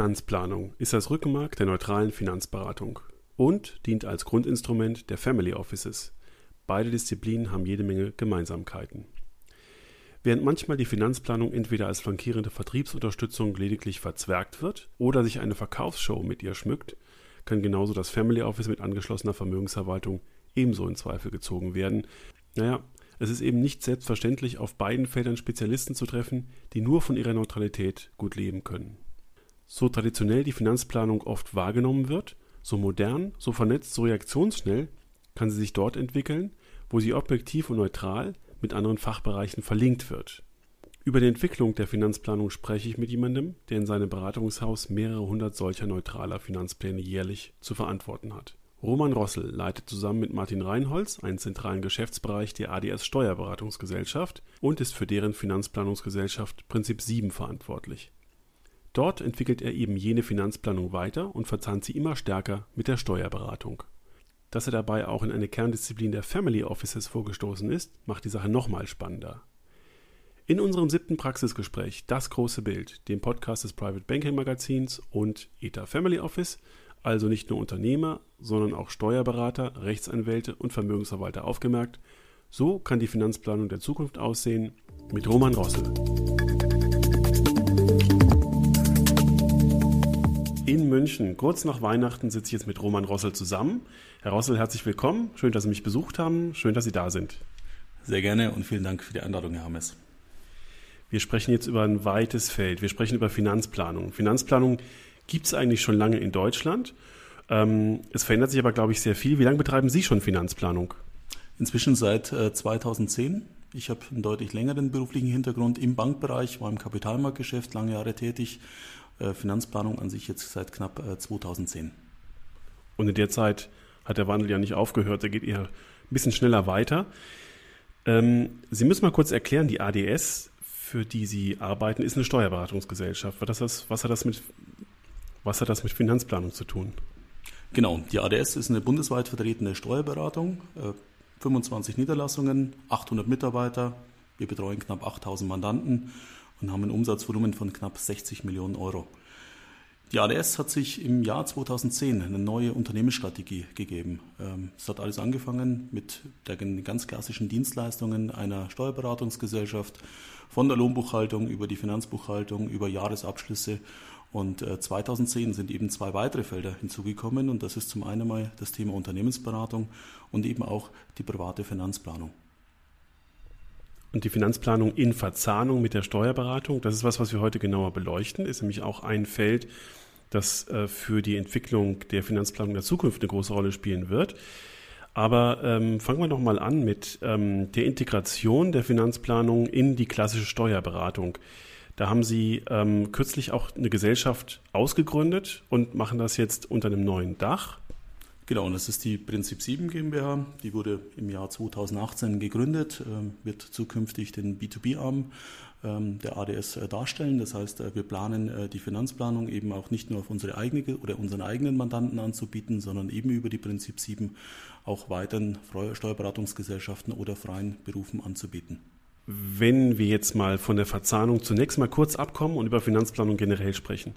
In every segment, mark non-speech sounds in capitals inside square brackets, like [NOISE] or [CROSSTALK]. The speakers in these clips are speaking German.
Finanzplanung ist das Rückenmark der neutralen Finanzberatung und dient als Grundinstrument der Family Offices. Beide Disziplinen haben jede Menge Gemeinsamkeiten. Während manchmal die Finanzplanung entweder als flankierende Vertriebsunterstützung lediglich verzwergt wird oder sich eine Verkaufsshow mit ihr schmückt, kann genauso das Family Office mit angeschlossener Vermögensverwaltung ebenso in Zweifel gezogen werden. Naja, es ist eben nicht selbstverständlich, auf beiden Feldern Spezialisten zu treffen, die nur von ihrer Neutralität gut leben können. So traditionell die Finanzplanung oft wahrgenommen wird, so modern, so vernetzt, so reaktionsschnell kann sie sich dort entwickeln, wo sie objektiv und neutral mit anderen Fachbereichen verlinkt wird. Über die Entwicklung der Finanzplanung spreche ich mit jemandem, der in seinem Beratungshaus mehrere hundert solcher neutraler Finanzpläne jährlich zu verantworten hat. Roman Rossel leitet zusammen mit Martin Reinholz einen zentralen Geschäftsbereich der ADS Steuerberatungsgesellschaft und ist für deren Finanzplanungsgesellschaft Prinzip 7 verantwortlich. Dort entwickelt er eben jene Finanzplanung weiter und verzahnt sie immer stärker mit der Steuerberatung. Dass er dabei auch in eine Kerndisziplin der Family Offices vorgestoßen ist, macht die Sache nochmal spannender. In unserem siebten Praxisgespräch Das große Bild, dem Podcast des Private Banking Magazins und ETA Family Office, also nicht nur Unternehmer, sondern auch Steuerberater, Rechtsanwälte und Vermögensverwalter aufgemerkt, so kann die Finanzplanung der Zukunft aussehen mit Roman Rossel. In München. Kurz nach Weihnachten sitze ich jetzt mit Roman Rossel zusammen. Herr Rossel, herzlich willkommen. Schön, dass Sie mich besucht haben. Schön, dass Sie da sind. Sehr gerne und vielen Dank für die Einladung, Herr Hammes. Wir sprechen jetzt über ein weites Feld. Wir sprechen über Finanzplanung. Finanzplanung gibt es eigentlich schon lange in Deutschland. Ähm, es verändert sich aber, glaube ich, sehr viel. Wie lange betreiben Sie schon Finanzplanung? Inzwischen seit 2010. Äh, ich habe einen deutlich längeren beruflichen Hintergrund im Bankbereich, war im Kapitalmarktgeschäft lange Jahre tätig Finanzplanung an sich jetzt seit knapp 2010. Äh, Und in der Zeit hat der Wandel ja nicht aufgehört, der geht eher ein bisschen schneller weiter. Ähm, Sie müssen mal kurz erklären, die ADS, für die Sie arbeiten, ist eine Steuerberatungsgesellschaft. Was, hat das mit, was hat das mit Finanzplanung zu tun? Genau, die ADS ist eine bundesweit vertretene Steuerberatung, 25 äh, Niederlassungen, 800 Mitarbeiter, wir betreuen knapp 8000 Mandanten und haben ein Umsatzvolumen von knapp 60 Millionen Euro. Die ADS hat sich im Jahr 2010 eine neue Unternehmensstrategie gegeben. Ähm, es hat alles angefangen mit den ganz klassischen Dienstleistungen einer Steuerberatungsgesellschaft, von der Lohnbuchhaltung über die Finanzbuchhaltung, über Jahresabschlüsse. Und 2010 äh, sind eben zwei weitere Felder hinzugekommen und das ist zum einen mal das Thema Unternehmensberatung und eben auch die private Finanzplanung. Und die Finanzplanung in Verzahnung mit der Steuerberatung, das ist was, was wir heute genauer beleuchten, ist nämlich auch ein Feld, das äh, für die Entwicklung der Finanzplanung der Zukunft eine große Rolle spielen wird. Aber ähm, fangen wir noch mal an mit ähm, der Integration der Finanzplanung in die klassische Steuerberatung. Da haben Sie ähm, kürzlich auch eine Gesellschaft ausgegründet und machen das jetzt unter einem neuen Dach. Genau, und das ist die Prinzip 7 GmbH. Die wurde im Jahr 2018 gegründet, ähm, wird zukünftig den B2B-Arm ähm, der ADS äh, darstellen. Das heißt, äh, wir planen äh, die Finanzplanung eben auch nicht nur auf unsere eigene oder unseren eigenen Mandanten anzubieten, sondern eben über die Prinzip 7 auch weiteren Steuerberatungsgesellschaften oder freien Berufen anzubieten. Wenn wir jetzt mal von der Verzahnung zunächst mal kurz abkommen und über Finanzplanung generell sprechen,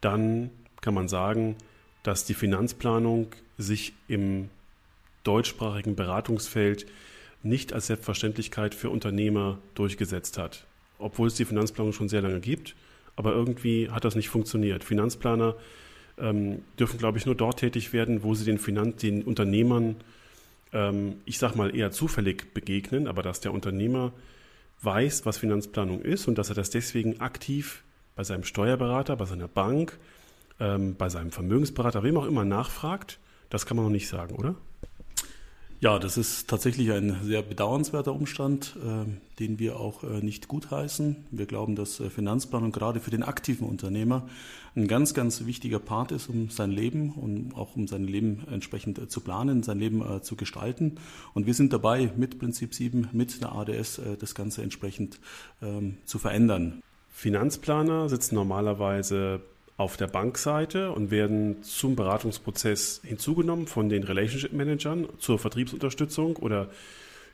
dann kann man sagen, dass die Finanzplanung sich im deutschsprachigen Beratungsfeld nicht als Selbstverständlichkeit für Unternehmer durchgesetzt hat. Obwohl es die Finanzplanung schon sehr lange gibt, aber irgendwie hat das nicht funktioniert. Finanzplaner ähm, dürfen, glaube ich, nur dort tätig werden, wo sie den, Finanz den Unternehmern, ähm, ich sage mal, eher zufällig begegnen, aber dass der Unternehmer weiß, was Finanzplanung ist und dass er das deswegen aktiv bei seinem Steuerberater, bei seiner Bank, ähm, bei seinem Vermögensberater, wem auch immer nachfragt, das kann man noch nicht sagen, oder? Ja, das ist tatsächlich ein sehr bedauernswerter Umstand, äh, den wir auch äh, nicht gutheißen. Wir glauben, dass äh, Finanzplanung gerade für den aktiven Unternehmer ein ganz, ganz wichtiger Part ist, um sein Leben und auch um sein Leben entsprechend äh, zu planen, sein Leben äh, zu gestalten. Und wir sind dabei, mit Prinzip 7, mit der ADS, äh, das Ganze entsprechend ähm, zu verändern. Finanzplaner sitzen normalerweise auf der Bankseite und werden zum Beratungsprozess hinzugenommen von den Relationship Managern zur Vertriebsunterstützung oder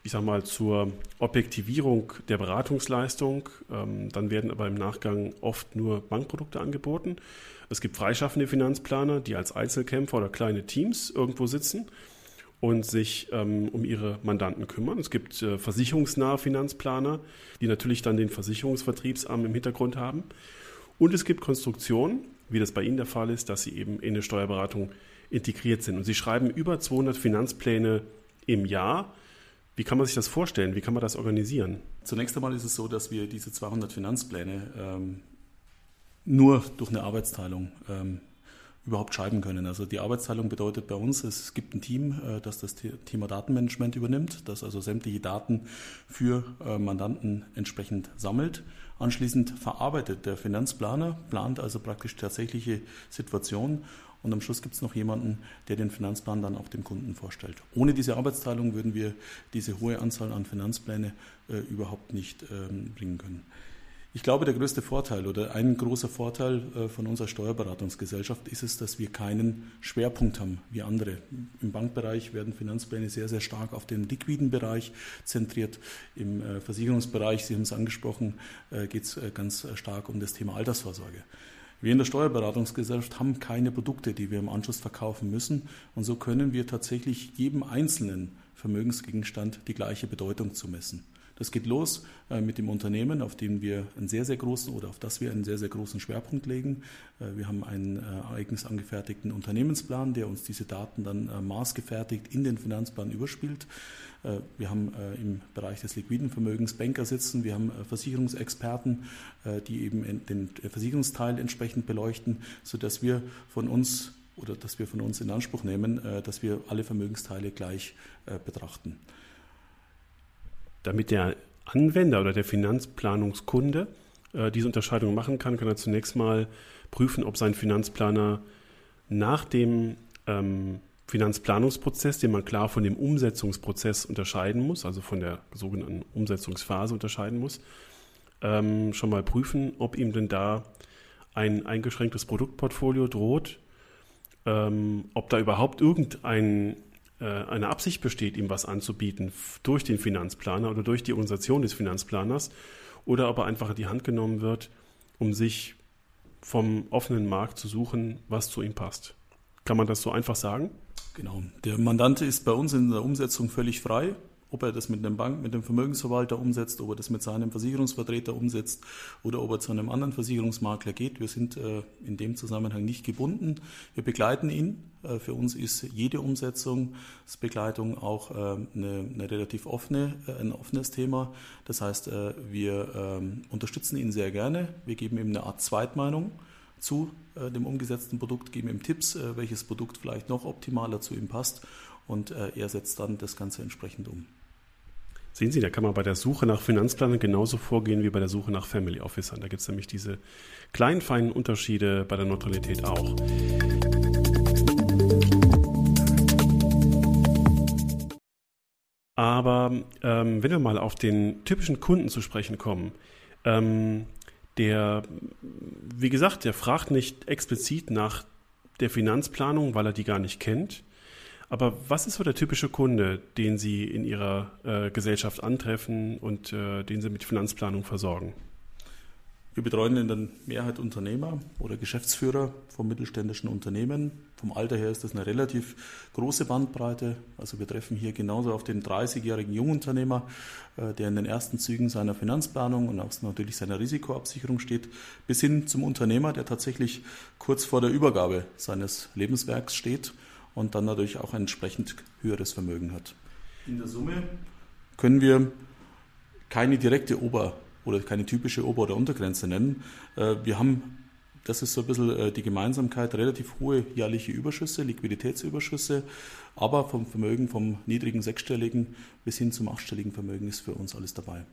ich sage mal, zur Objektivierung der Beratungsleistung. Ähm, dann werden aber im Nachgang oft nur Bankprodukte angeboten. Es gibt freischaffende Finanzplaner, die als Einzelkämpfer oder kleine Teams irgendwo sitzen und sich ähm, um ihre Mandanten kümmern. Es gibt äh, versicherungsnahe Finanzplaner, die natürlich dann den Versicherungsvertriebsarm im Hintergrund haben. Und es gibt Konstruktionen, wie das bei Ihnen der Fall ist, dass Sie eben in eine Steuerberatung integriert sind. Und Sie schreiben über 200 Finanzpläne im Jahr. Wie kann man sich das vorstellen? Wie kann man das organisieren? Zunächst einmal ist es so, dass wir diese 200 Finanzpläne ähm, nur durch eine Arbeitsteilung ähm, überhaupt schreiben können. Also die Arbeitsteilung bedeutet bei uns, es gibt ein Team, äh, das das Thema Datenmanagement übernimmt, das also sämtliche Daten für äh, Mandanten entsprechend sammelt. Anschließend verarbeitet der Finanzplaner, plant also praktisch tatsächliche Situation und am Schluss gibt es noch jemanden, der den Finanzplan dann auch dem Kunden vorstellt. Ohne diese Arbeitsteilung würden wir diese hohe Anzahl an Finanzpläne äh, überhaupt nicht ähm, bringen können. Ich glaube, der größte Vorteil oder ein großer Vorteil äh, von unserer Steuerberatungsgesellschaft ist es, dass wir keinen Schwerpunkt haben wie andere. Im Bankbereich werden Finanzpläne sehr, sehr stark auf den liquiden Bereich zentriert. Im äh, Versicherungsbereich, Sie haben es angesprochen, äh, geht es ganz stark um das Thema Altersvorsorge. Wir in der Steuerberatungsgesellschaft haben keine Produkte, die wir im Anschluss verkaufen müssen. Und so können wir tatsächlich jedem einzelnen Vermögensgegenstand die gleiche Bedeutung zumessen. Das geht los äh, mit dem Unternehmen, auf dem wir einen sehr, sehr großen oder auf das wir einen sehr, sehr großen Schwerpunkt legen. Äh, wir haben einen äh, eigens angefertigten Unternehmensplan, der uns diese Daten dann maßgefertigt in den Finanzplan überspielt. Wir haben im Bereich des liquiden Vermögens Banker sitzen, wir haben Versicherungsexperten, die eben den Versicherungsteil entsprechend beleuchten, sodass wir von uns oder dass wir von uns in Anspruch nehmen, dass wir alle Vermögensteile gleich betrachten damit der Anwender oder der Finanzplanungskunde äh, diese Unterscheidung machen kann, kann er zunächst mal prüfen, ob sein Finanzplaner nach dem ähm, Finanzplanungsprozess, den man klar von dem Umsetzungsprozess unterscheiden muss, also von der sogenannten Umsetzungsphase unterscheiden muss, ähm, schon mal prüfen, ob ihm denn da ein eingeschränktes Produktportfolio droht, ähm, ob da überhaupt irgendein eine Absicht besteht, ihm was anzubieten durch den Finanzplaner oder durch die Organisation des Finanzplaners oder ob er einfach in die Hand genommen wird, um sich vom offenen Markt zu suchen, was zu ihm passt. Kann man das so einfach sagen? Genau. Der Mandant ist bei uns in der Umsetzung völlig frei ob er das mit einem Bank, mit dem Vermögensverwalter umsetzt, ob er das mit seinem Versicherungsvertreter umsetzt oder ob er zu einem anderen Versicherungsmakler geht. Wir sind äh, in dem Zusammenhang nicht gebunden. Wir begleiten ihn. Äh, für uns ist jede Umsetzungsbegleitung auch äh, eine, eine, relativ offene, ein offenes Thema. Das heißt, wir ähm, unterstützen ihn sehr gerne. Wir geben ihm eine Art Zweitmeinung zu dem umgesetzten Produkt, geben ihm Tipps, welches Produkt vielleicht noch optimaler zu ihm passt und er setzt dann das Ganze entsprechend um. Sehen Sie, da kann man bei der Suche nach Finanzplanern genauso vorgehen wie bei der Suche nach Family Officern. Da gibt es nämlich diese kleinen, feinen Unterschiede bei der Neutralität auch. Aber ähm, wenn wir mal auf den typischen Kunden zu sprechen kommen, ähm, der, wie gesagt, der fragt nicht explizit nach der Finanzplanung, weil er die gar nicht kennt, aber was ist so der typische Kunde, den Sie in Ihrer äh, Gesellschaft antreffen und äh, den Sie mit Finanzplanung versorgen? Wir betreuen in der Mehrheit Unternehmer oder Geschäftsführer von mittelständischen Unternehmen. Vom Alter her ist das eine relativ große Bandbreite. Also wir treffen hier genauso auf den 30-jährigen Jungunternehmer, äh, der in den ersten Zügen seiner Finanzplanung und auch natürlich seiner Risikoabsicherung steht, bis hin zum Unternehmer, der tatsächlich kurz vor der Übergabe seines Lebenswerks steht und dann dadurch auch ein entsprechend höheres Vermögen hat. In der Summe können wir keine direkte Ober- oder keine typische Ober- oder Untergrenze nennen. Äh, wir haben, das ist so ein bisschen äh, die Gemeinsamkeit, relativ hohe jährliche Überschüsse, Liquiditätsüberschüsse, aber vom Vermögen vom niedrigen sechsstelligen bis hin zum achtstelligen Vermögen ist für uns alles dabei.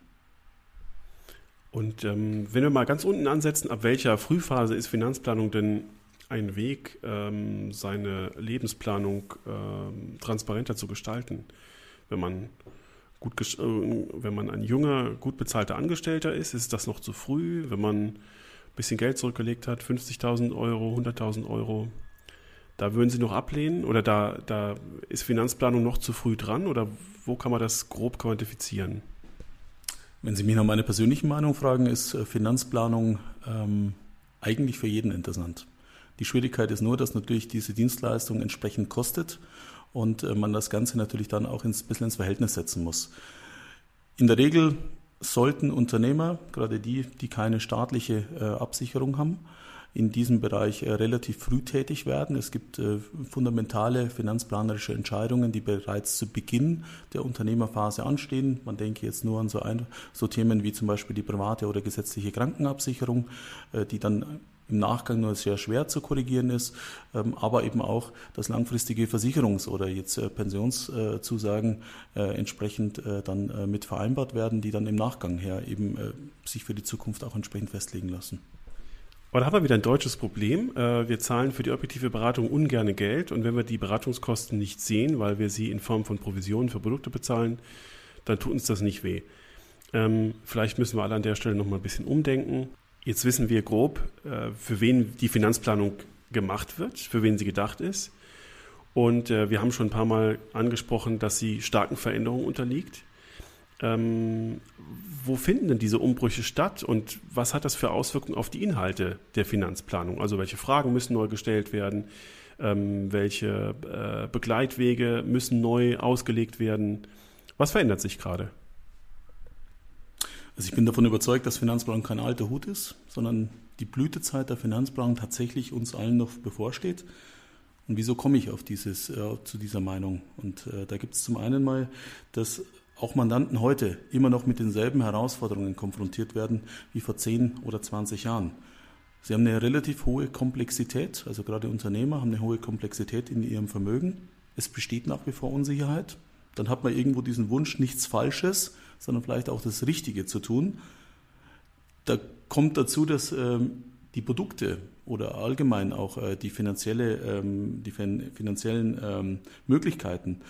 Und ähm, wenn wir mal ganz unten ansetzen, ab welcher Frühphase ist Finanzplanung denn ein Weg, ähm, seine Lebensplanung ähm, transparenter zu gestalten. Wenn man gut, äh, wenn man ein junger, gut bezahlter Angestellter ist, ist das noch zu früh. Wenn man ein bisschen Geld zurückgelegt hat, 50.000 Euro, 100.000 Euro, da würden Sie noch ablehnen oder da, da ist Finanzplanung noch zu früh dran oder wo kann man das grob quantifizieren? Wenn Sie mich nach meiner persönlichen Meinung fragen, ist äh, Finanzplanung ähm, eigentlich für jeden interessant. Die Schwierigkeit ist nur, dass natürlich diese Dienstleistung entsprechend kostet und äh, man das Ganze natürlich dann auch ein bisschen ins Verhältnis setzen muss. In der Regel sollten Unternehmer, gerade die, die keine staatliche äh, Absicherung haben, in diesem Bereich äh, relativ früh tätig werden. Es gibt fundamentale finanzplanerische Entscheidungen, die bereits zu Beginn der Unternehmerphase anstehen. Man denke jetzt nur an so, ein, so Themen wie zum Beispiel die private oder gesetzliche Krankenabsicherung, die dann im Nachgang nur sehr schwer zu korrigieren ist, ähm, aber eben auch, dass langfristige Versicherungs- oder jetzt Pensionszusagen entsprechend dann mit vereinbart werden, die dann im Nachgang her eben sich für die Zukunft auch entsprechend festlegen lassen. Aber da haben wir wieder ein deutsches Problem. Äh, wir zahlen für die objektive Beratung ungerne Geld und wenn wir die Beratungskosten nicht sehen, weil wir sie in Form von Provisionen für Produkte bezahlen, dann tut uns das nicht weh. Ähm, vielleicht müssen wir alle an der Stelle noch mal ein bisschen umdenken. Jetzt wissen wir grob, äh, für wen die Finanzplanung gemacht wird, für wen sie gedacht ist. Und äh, wir haben schon ein paar Mal angesprochen, dass sie starken Veränderungen unterliegt. Ähm, wo finden denn diese Umbrüche statt und was hat das für Auswirkungen auf die Inhalte der Finanzplanung? Also welche Fragen müssen neu gestellt werden? Ähm, welche äh, Begleitwege müssen neu ausgelegt werden? Was verändert sich gerade? Also ich bin davon überzeugt, dass Finanzplanung kein alter Hut ist, sondern die Blütezeit der Finanzplanung tatsächlich uns allen noch bevorsteht. Und wieso komme ich auf dieses, äh, zu dieser Meinung? Und äh, da gibt es zum einen mal das auch Mandanten heute immer noch mit denselben Herausforderungen konfrontiert werden wie vor 10 oder 20 Jahren. Sie haben eine relativ hohe Komplexität, also gerade Unternehmer haben eine hohe Komplexität in ihrem Vermögen. Es besteht nach wie vor Unsicherheit. Dann hat man irgendwo diesen Wunsch, nichts Falsches, sondern vielleicht auch das Richtige zu tun. Da kommt dazu, dass ähm, die Produkte oder allgemein auch äh, die, finanzielle, ähm, die finanziellen ähm, Möglichkeiten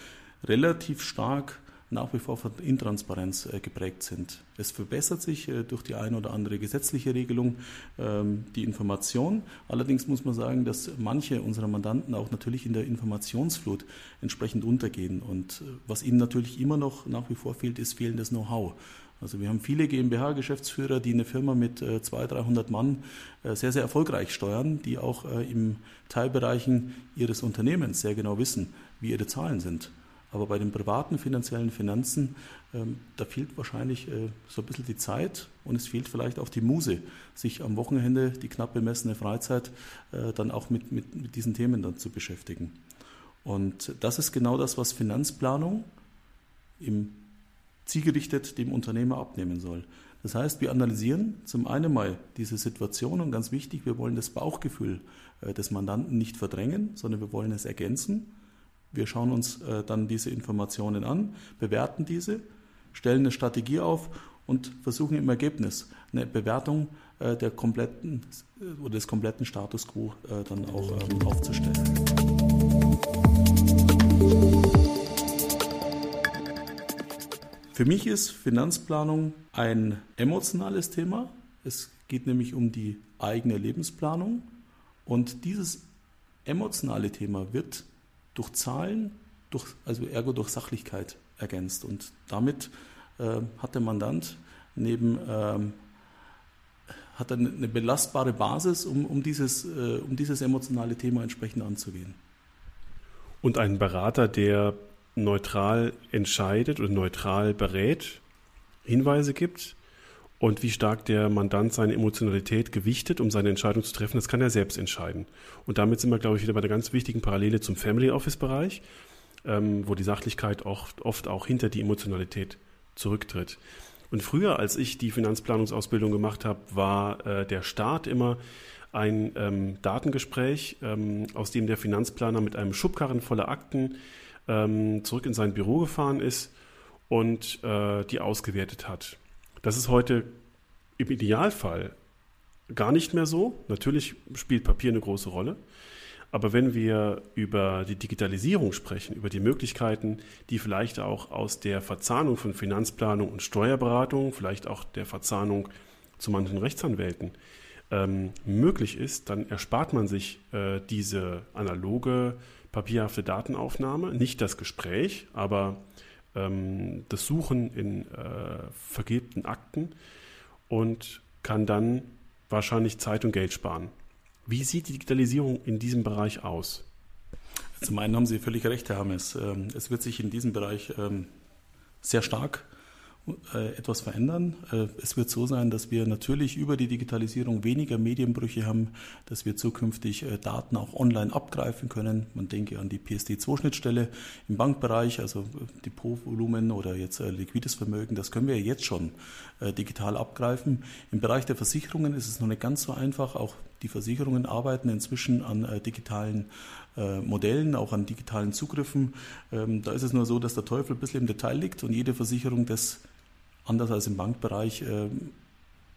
relativ stark nach wie vor von Intransparenz äh, geprägt sind. Es verbessert sich äh, durch die eine oder andere gesetzliche Regelung ähm, die Information. Allerdings muss man sagen, dass manche unserer Mandanten auch natürlich in der Informationsflut entsprechend untergehen. Und äh, was ihnen natürlich immer noch nach wie vor fehlt, ist fehlendes Know-how. Also wir haben viele GmbH-Geschäftsführer, die eine Firma mit 200, 300 Mann sehr, sehr erfolgreich steuern, die auch im Teilbereichen ihres Unternehmens sehr genau wissen, wie ihre Zahlen sind. Aber bei den privaten finanziellen Finanzen, ähm, da fehlt wahrscheinlich äh, so ein bisschen die Zeit und es fehlt vielleicht auch die Muse, sich am Wochenende, die knapp bemessene Freizeit, äh, dann auch mit, mit, mit diesen Themen dann zu beschäftigen. Und das ist genau das, was Finanzplanung im zielgerichtet dem Unternehmer abnehmen soll. Das heißt, wir analysieren zum einen mal diese Situation und ganz wichtig, wir wollen das Bauchgefühl äh, des Mandanten nicht verdrängen, sondern wir wollen es ergänzen. Wir schauen uns äh, dann diese Informationen an, bewerten diese, stellen eine Strategie auf und versuchen im Ergebnis eine Bewertung äh, der kompletten äh, oder des kompletten Status quo äh, dann auch ähm, aufzustellen. Für mich ist Finanzplanung ein emotionales Thema. Es geht nämlich um die eigene Lebensplanung und dieses emotionale Thema wird durch Zahlen, durch, also ergo durch Sachlichkeit ergänzt. Und damit äh, hat der Mandant neben ähm, hat eine, eine belastbare Basis, um, um, dieses, äh, um dieses emotionale Thema entsprechend anzugehen. Und ein Berater, der neutral entscheidet oder neutral berät, Hinweise gibt, und wie stark der Mandant seine Emotionalität gewichtet, um seine Entscheidung zu treffen, das kann er selbst entscheiden. Und damit sind wir, glaube ich, wieder bei der ganz wichtigen Parallele zum Family Office-Bereich, ähm, wo die Sachlichkeit oft, oft auch hinter die Emotionalität zurücktritt. Und früher, als ich die Finanzplanungsausbildung gemacht habe, war äh, der Start immer ein ähm, Datengespräch, ähm, aus dem der Finanzplaner mit einem Schubkarren voller Akten ähm, zurück in sein Büro gefahren ist und äh, die ausgewertet hat. Das ist heute im Idealfall gar nicht mehr so. Natürlich spielt Papier eine große Rolle. Aber wenn wir über die Digitalisierung sprechen, über die Möglichkeiten, die vielleicht auch aus der Verzahnung von Finanzplanung und Steuerberatung, vielleicht auch der Verzahnung zu manchen Rechtsanwälten ähm, möglich ist, dann erspart man sich äh, diese analoge papierhafte Datenaufnahme, nicht das Gespräch, aber ähm, das Suchen in äh, vergebten Akten und kann dann wahrscheinlich Zeit und Geld sparen. Wie sieht die Digitalisierung in diesem Bereich aus? Zum einen haben Sie völlig recht, Herr Hammes. Ähm, es wird sich in diesem Bereich ähm, sehr stark etwas verändern. Äh, es wird so sein, dass wir natürlich über die Digitalisierung weniger Medienbrüche haben, dass wir zukünftig äh, Daten auch online abgreifen können. Man denke an die PSD2-Schnittstelle im Bankbereich, also Depotvolumen oder jetzt liquides Vermögen, das können wir jetzt schon digital abgreifen. Im Bereich der Versicherungen ist es noch nicht ganz so einfach. Auch die Versicherungen arbeiten inzwischen an digitalen Modellen, auch an digitalen Zugriffen. Ähm, da ist es nur so, dass der Teufel ein bisschen im Detail liegt und jede Versicherung das anders als im Bankbereich äh,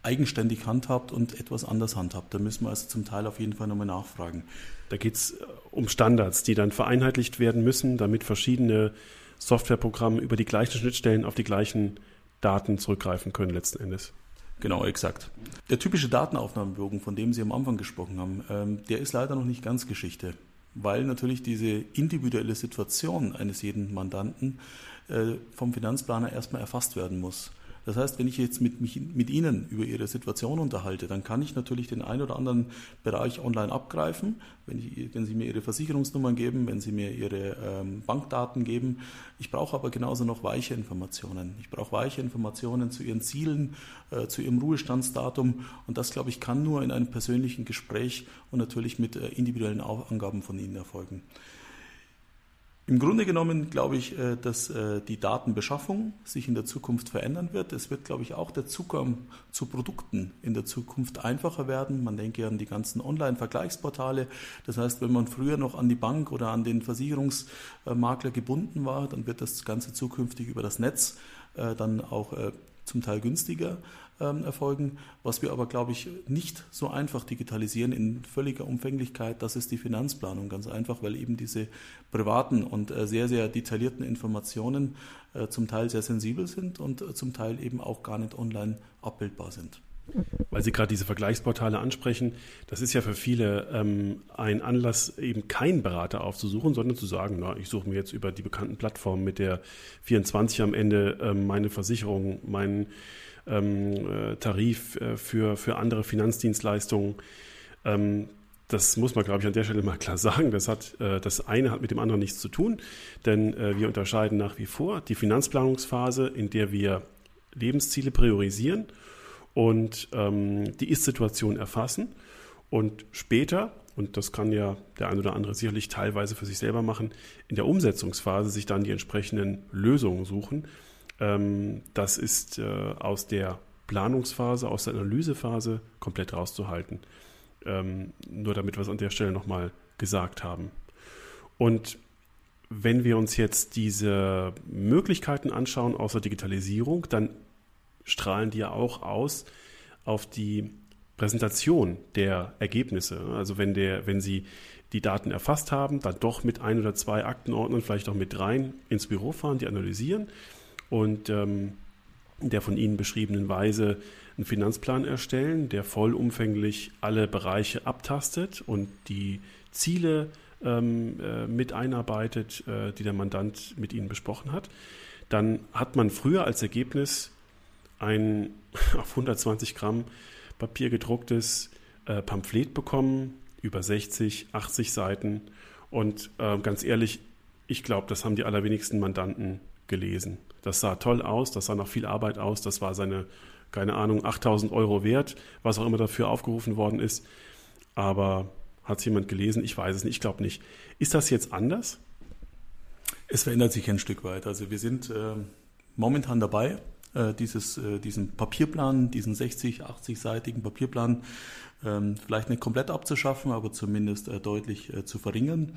eigenständig handhabt und etwas anders handhabt. Da müssen wir also zum Teil auf jeden Fall nochmal nachfragen. Da geht es äh, um Standards, die dann vereinheitlicht werden müssen, damit verschiedene Softwareprogramme über die gleichen Schnittstellen auf die gleichen Daten zurückgreifen können letzten Endes. Genau, exakt. Der typische Datenaufnahmebogen, von dem Sie am Anfang gesprochen haben, ähm, der ist leider noch nicht ganz Geschichte, weil natürlich diese individuelle Situation eines jeden Mandanten äh, vom Finanzplaner erstmal erfasst werden muss. Das heißt, wenn ich jetzt mit, mich, mit Ihnen über Ihre Situation unterhalte, dann kann ich natürlich den einen oder anderen Bereich online abgreifen, wenn, ich, wenn Sie mir Ihre Versicherungsnummern geben, wenn Sie mir Ihre ähm, Bankdaten geben. Ich brauche aber genauso noch weiche Informationen. Ich brauche weiche Informationen zu Ihren Zielen, äh, zu Ihrem Ruhestandsdatum und das, glaube ich, kann nur in einem persönlichen Gespräch und natürlich mit äh, individuellen Angaben von Ihnen erfolgen. Im Grunde genommen glaube ich, äh, dass äh, die Datenbeschaffung sich in der Zukunft verändern wird. Es wird, glaube ich, auch der Zugang zu Produkten in der Zukunft einfacher werden. Man denke an die ganzen Online-Vergleichsportale. Das heißt, wenn man früher noch an die Bank oder an den Versicherungsmakler gebunden war, dann wird das Ganze zukünftig über das Netz äh, dann auch zum Teil günstiger ähm, erfolgen. Was wir aber, glaube ich, nicht so einfach digitalisieren in völliger Umfänglichkeit, das ist die Finanzplanung. Ganz einfach, weil eben diese privaten und äh, sehr, sehr detaillierten Informationen äh, zum Teil sehr sensibel sind und äh, zum Teil eben auch gar nicht online abbildbar sind. Weil Sie gerade diese Vergleichsportale ansprechen, das ist ja für viele ähm, ein Anlass, eben keinen Berater aufzusuchen, sondern zu sagen, na, ich suche mir jetzt über die bekannten Plattformen mit der 24 am Ende ähm, meine Versicherung, meinen ähm, äh, Tarif äh, für, für andere Finanzdienstleistungen. Ähm, das muss man, glaube ich, an der Stelle mal klar sagen. Das, hat, äh, das eine hat mit dem anderen nichts zu tun, denn äh, wir unterscheiden nach wie vor die Finanzplanungsphase, in der wir Lebensziele priorisieren und ähm, die Ist-Situation erfassen und später, und das kann ja der ein oder andere sicherlich teilweise für sich selber machen, in der Umsetzungsphase sich dann die entsprechenden Lösungen suchen, ähm, das ist äh, aus der Planungsphase, aus der Analysephase komplett rauszuhalten. Ähm, nur damit wir es an der Stelle nochmal gesagt haben. Und wenn wir uns jetzt diese Möglichkeiten anschauen aus der Digitalisierung, dann strahlen die ja auch aus auf die Präsentation der Ergebnisse. Also wenn, der, wenn Sie die Daten erfasst haben, dann doch mit ein oder zwei Aktenordnern, vielleicht auch mit dreien ins Büro fahren, die analysieren und ähm, der von Ihnen beschriebenen Weise einen Finanzplan erstellen, der vollumfänglich alle Bereiche abtastet und die Ziele ähm, äh, mit einarbeitet, äh, die der Mandant mit Ihnen besprochen hat. Dann hat man früher als Ergebnis ein [LAUGHS] auf 120 Gramm Papier gedrucktes äh, Pamphlet bekommen, über 60, 80 Seiten. Und äh, ganz ehrlich, ich glaube, das haben die allerwenigsten Mandanten gelesen. Das sah toll aus, das sah nach viel Arbeit aus, das war seine, keine Ahnung, 8000 Euro wert, was auch immer dafür aufgerufen worden ist. Aber hat es jemand gelesen? Ich weiß es nicht, ich glaube nicht. Ist das jetzt anders? Es verändert sich ein Stück weit. Also wir sind äh, momentan dabei, dieses, äh, diesen Papierplan, diesen 60, 80-seitigen Papierplan ähm, vielleicht nicht komplett abzuschaffen, aber zumindest äh, deutlich äh, zu verringern.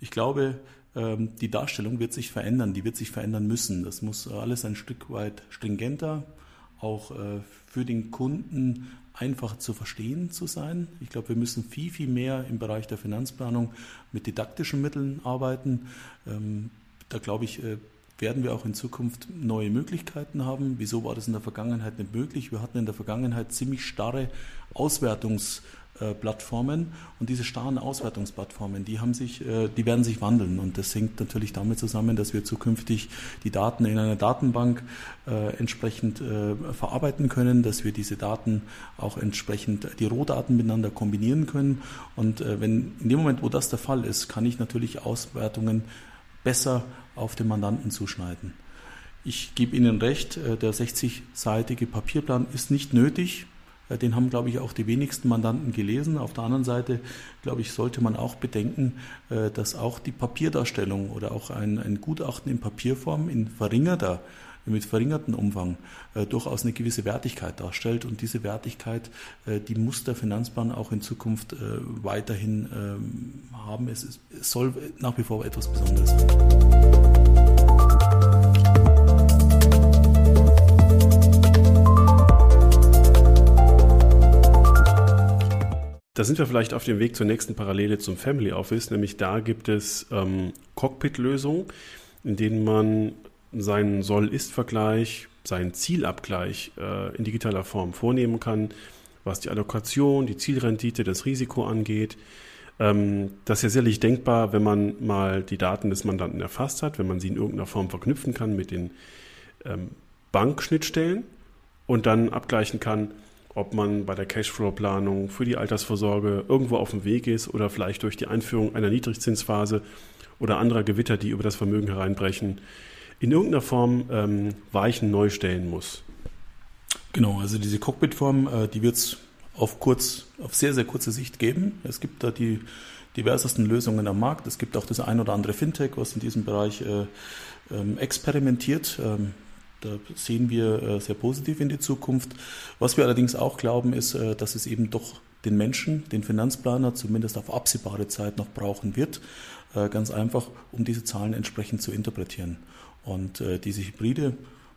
Ich glaube, ähm, die Darstellung wird sich verändern, die wird sich verändern müssen. Das muss alles ein Stück weit stringenter, auch äh, für den Kunden einfach zu verstehen zu sein. Ich glaube, wir müssen viel, viel mehr im Bereich der Finanzplanung mit didaktischen Mitteln arbeiten. Ähm, da glaube ich, äh, werden wir auch in Zukunft neue Möglichkeiten haben. Wieso war das in der Vergangenheit nicht möglich? Wir hatten in der Vergangenheit ziemlich starre Auswertungsplattformen und diese starren Auswertungsplattformen, die haben sich, äh, die werden sich wandeln und das hängt natürlich damit zusammen, dass wir zukünftig die Daten in einer Datenbank äh, entsprechend äh, verarbeiten können, dass wir diese Daten auch entsprechend die Rohdaten miteinander kombinieren können und wenn in dem Moment, wo das der Fall ist, kann ich natürlich Auswertungen besser auf den Mandanten zuschneiden. Ich gebe Ihnen recht, äh, der 60-seitige Papierplan ist nicht nötig. Äh, den haben, glaube ich, auch die wenigsten Mandanten gelesen. Auf der anderen Seite, glaube ich, sollte man auch bedenken, äh, dass auch die Papierdarstellung oder auch ein, ein Gutachten in Papierform in verringerter mit verringertem Umfang äh, durchaus eine gewisse Wertigkeit darstellt. Und diese Wertigkeit, äh, die muss der Finanzplan auch in Zukunft äh, weiterhin ähm, haben. Es, ist, es soll nach wie vor etwas Besonderes sein. Da sind wir vielleicht auf dem Weg zur nächsten Parallele zum Family Office, nämlich da gibt es ähm, Cockpit-Lösungen, in denen man seinen Soll-Ist-Vergleich, seinen Zielabgleich äh, in digitaler Form vornehmen kann, was die Allokation, die Zielrendite, das Risiko angeht. Ähm, das ist ja sicherlich denkbar, wenn man mal die Daten des Mandanten erfasst hat, wenn man sie in irgendeiner Form verknüpfen kann mit den ähm, Bankschnittstellen und dann abgleichen kann, ob man bei der Cashflow-Planung für die Altersvorsorge irgendwo auf dem Weg ist oder vielleicht durch die Einführung einer Niedrigzinsphase oder anderer Gewitter, die über das Vermögen hereinbrechen, in irgendeiner Form ähm, Weichen neu stellen muss. Genau, also diese Cockpitform, äh, die wird es auf kurz, auf sehr, sehr kurze Sicht geben. Es gibt da die diversesten Lösungen am Markt. Es gibt auch das ein oder andere Fintech, was in diesem Bereich äh, ähm, experimentiert. Ähm, da sehen wir äh, sehr positiv in die Zukunft. Was wir allerdings auch glauben, ist, äh, dass es eben doch den Menschen, den Finanzplaner zumindest auf absehbare Zeit noch brauchen wird. Äh, ganz einfach, um diese Zahlen entsprechend zu interpretieren. Und äh, diese hybride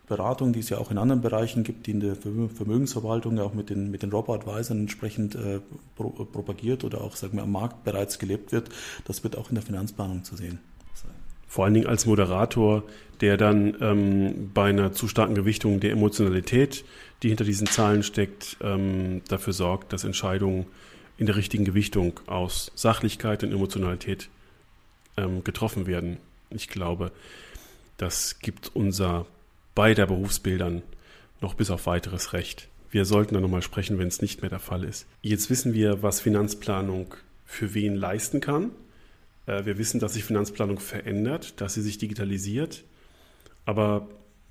Beratung, die es ja auch in anderen Bereichen gibt, die in der Vermögensverwaltung ja auch mit den, mit den Robo-Advisern entsprechend äh, pro, propagiert oder auch sagen wir, am Markt bereits gelebt wird, das wird auch in der Finanzplanung zu sehen sein. Vor allen Dingen als Moderator, der dann ähm, bei einer zu starken Gewichtung der Emotionalität, die hinter diesen Zahlen steckt, ähm, dafür sorgt, dass Entscheidungen in der richtigen Gewichtung aus Sachlichkeit und Emotionalität ähm, getroffen werden. Ich glaube, das gibt unser beider Berufsbildern noch bis auf weiteres Recht. Wir sollten da nochmal sprechen, wenn es nicht mehr der Fall ist. Jetzt wissen wir, was Finanzplanung für wen leisten kann. Äh, wir wissen, dass sich Finanzplanung verändert, dass sie sich digitalisiert. Aber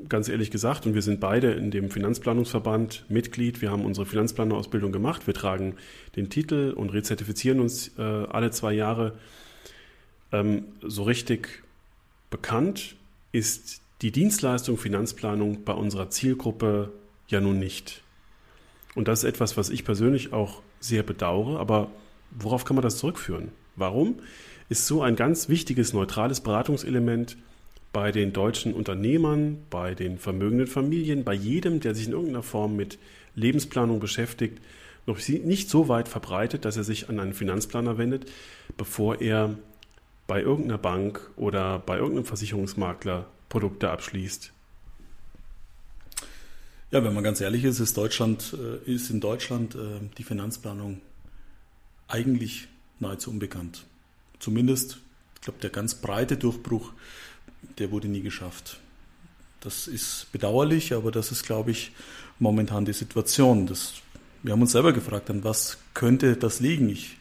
ganz ehrlich gesagt, und wir sind beide in dem Finanzplanungsverband Mitglied, wir haben unsere Finanzplanerausbildung gemacht, wir tragen den Titel und rezertifizieren uns äh, alle zwei Jahre. Ähm, so richtig bekannt ist die Dienstleistung Finanzplanung bei unserer Zielgruppe ja nun nicht. Und das ist etwas, was ich persönlich auch sehr bedauere, aber worauf kann man das zurückführen? Warum ist so ein ganz wichtiges neutrales Beratungselement bei den deutschen Unternehmern, bei den vermögenden Familien, bei jedem, der sich in irgendeiner Form mit Lebensplanung beschäftigt, noch nicht so weit verbreitet, dass er sich an einen Finanzplaner wendet, bevor er bei irgendeiner Bank oder bei irgendeinem Versicherungsmakler Produkte abschließt? Ja, wenn man ganz ehrlich ist, ist, Deutschland, äh, ist in Deutschland äh, die Finanzplanung eigentlich nahezu unbekannt. Zumindest, ich glaube, der ganz breite Durchbruch, der wurde nie geschafft. Das ist bedauerlich, aber das ist, glaube ich, momentan die Situation. Das, wir haben uns selber gefragt, an was könnte das liegen? Ich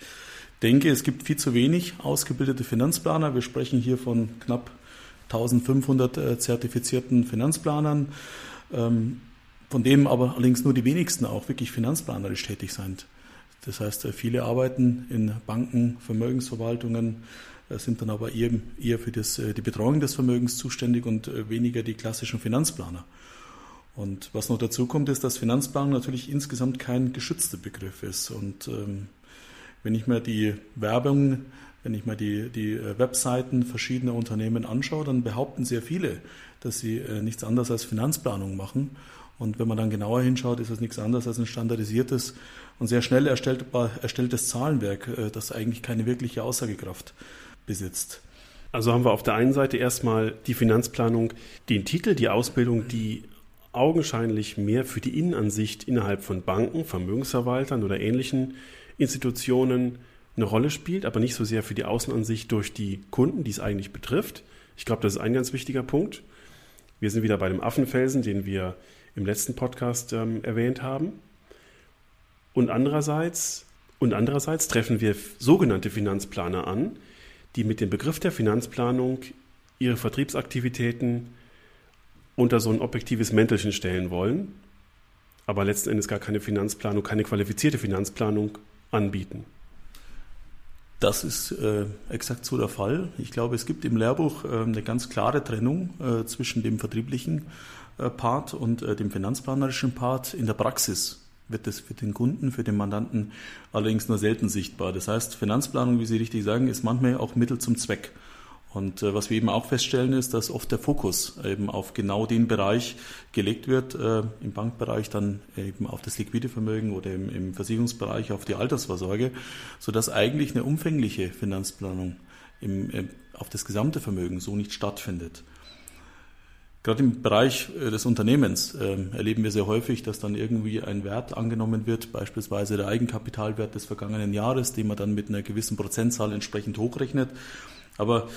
denke, es gibt viel zu wenig ausgebildete Finanzplaner. Wir sprechen hier von knapp 1500 äh, zertifizierten Finanzplanern, ähm, von denen aber allerdings nur die wenigsten auch wirklich finanzplanerisch tätig sind. Das heißt, äh, viele arbeiten in Banken, Vermögensverwaltungen, äh, sind dann aber eher, für das, die Betreuung des Vermögens zuständig und weniger die klassischen Finanzplaner. Und was noch dazu kommt, ist, dass Finanzplanung natürlich insgesamt kein geschützter Begriff ist. Und ähm, wenn ich mir die Werbung, wenn ich mir die, die äh, Webseiten verschiedener Unternehmen anschaue, dann behaupten sehr viele, dass sie äh, nichts anderes als Finanzplanung machen. Und wenn man dann genauer hinschaut, ist es nichts anderes als ein standardisiertes und sehr schnell erstelltes Zahlenwerk, äh, das eigentlich keine wirkliche Aussagekraft besitzt. Also haben wir auf der einen Seite erstmal die Finanzplanung, den Titel, die Ausbildung, die augenscheinlich mehr für die Innenansicht innerhalb von Banken, Vermögensverwaltern oder ähnlichen Institutionen eine Rolle spielt, aber nicht so sehr für die Außenansicht durch die Kunden, die es eigentlich betrifft. Ich glaube, das ist ein ganz wichtiger Punkt. Wir sind wieder bei dem Affenfelsen, den wir im letzten Podcast ähm, erwähnt haben. Und andererseits, und andererseits treffen wir sogenannte Finanzplaner an, die mit dem Begriff der Finanzplanung ihre Vertriebsaktivitäten unter so ein objektives Mäntelchen stellen wollen, aber letzten Endes gar keine Finanzplanung, keine qualifizierte Finanzplanung anbieten. Das ist äh, exakt so der Fall. Ich glaube, es gibt im Lehrbuch äh, eine ganz klare Trennung äh, zwischen dem vertrieblichen äh, Part und äh, dem finanzplanerischen Part. In der Praxis wird das für den Kunden, für den Mandanten allerdings nur selten sichtbar. Das heißt, Finanzplanung, wie Sie richtig sagen, ist manchmal auch Mittel zum Zweck. Und äh, was wir eben auch feststellen, ist, dass oft der Fokus eben auf genau den Bereich gelegt wird, äh, im Bankbereich dann eben auf das liquide Vermögen oder im, im Versicherungsbereich auf die Altersvorsorge, sodass eigentlich eine umfängliche Finanzplanung im, äh, auf das gesamte Vermögen so nicht stattfindet. Gerade im Bereich äh, des Unternehmens äh, erleben wir sehr häufig, dass dann irgendwie ein Wert angenommen wird, beispielsweise der Eigenkapitalwert des vergangenen Jahres, den man dann mit einer gewissen Prozentzahl entsprechend hochrechnet. Aber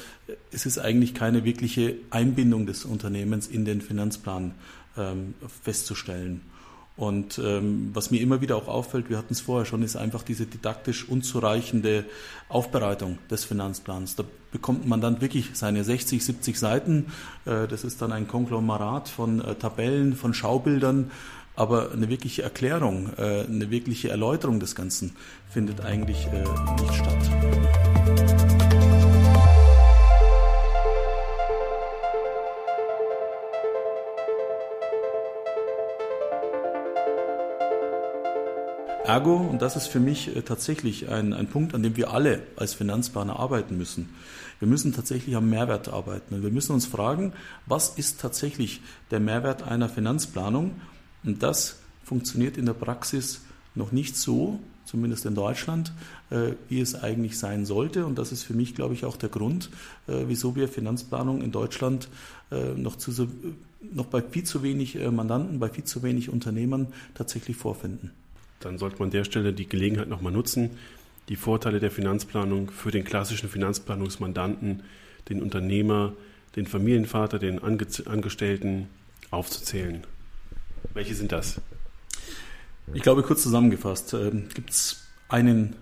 es ist eigentlich keine wirkliche Einbindung des Unternehmens in den Finanzplan ähm, festzustellen. Und ähm, was mir immer wieder auch auffällt, wir hatten es vorher schon, ist einfach diese didaktisch unzureichende Aufbereitung des Finanzplans. Da bekommt man dann wirklich seine 60, 70 Seiten. Äh, das ist dann ein Konglomerat von äh, Tabellen, von Schaubildern. Aber eine wirkliche Erklärung, äh, eine wirkliche Erläuterung des Ganzen findet eigentlich äh, nicht statt. Ergo, und das ist für mich äh, tatsächlich ein, ein Punkt, an dem wir alle als Finanzplaner arbeiten müssen. Wir müssen tatsächlich am Mehrwert arbeiten. Und wir müssen uns fragen, was ist tatsächlich der Mehrwert einer Finanzplanung? Und das funktioniert in der Praxis noch nicht so, zumindest in Deutschland, äh, wie es eigentlich sein sollte. Und das ist für mich, glaube ich, auch der Grund, äh, wieso wir Finanzplanung in Deutschland noch, zu, noch bei viel zu wenig Mandanten, bei viel zu wenig Unternehmern tatsächlich vorfinden dann sollte man an der Stelle die Gelegenheit nochmal nutzen, die Vorteile der Finanzplanung für den klassischen Finanzplanungsmandanten, den Unternehmer, den Familienvater, den Ange Angestellten aufzuzählen. Welche sind das? Ich glaube, kurz zusammengefasst äh, gibt es einen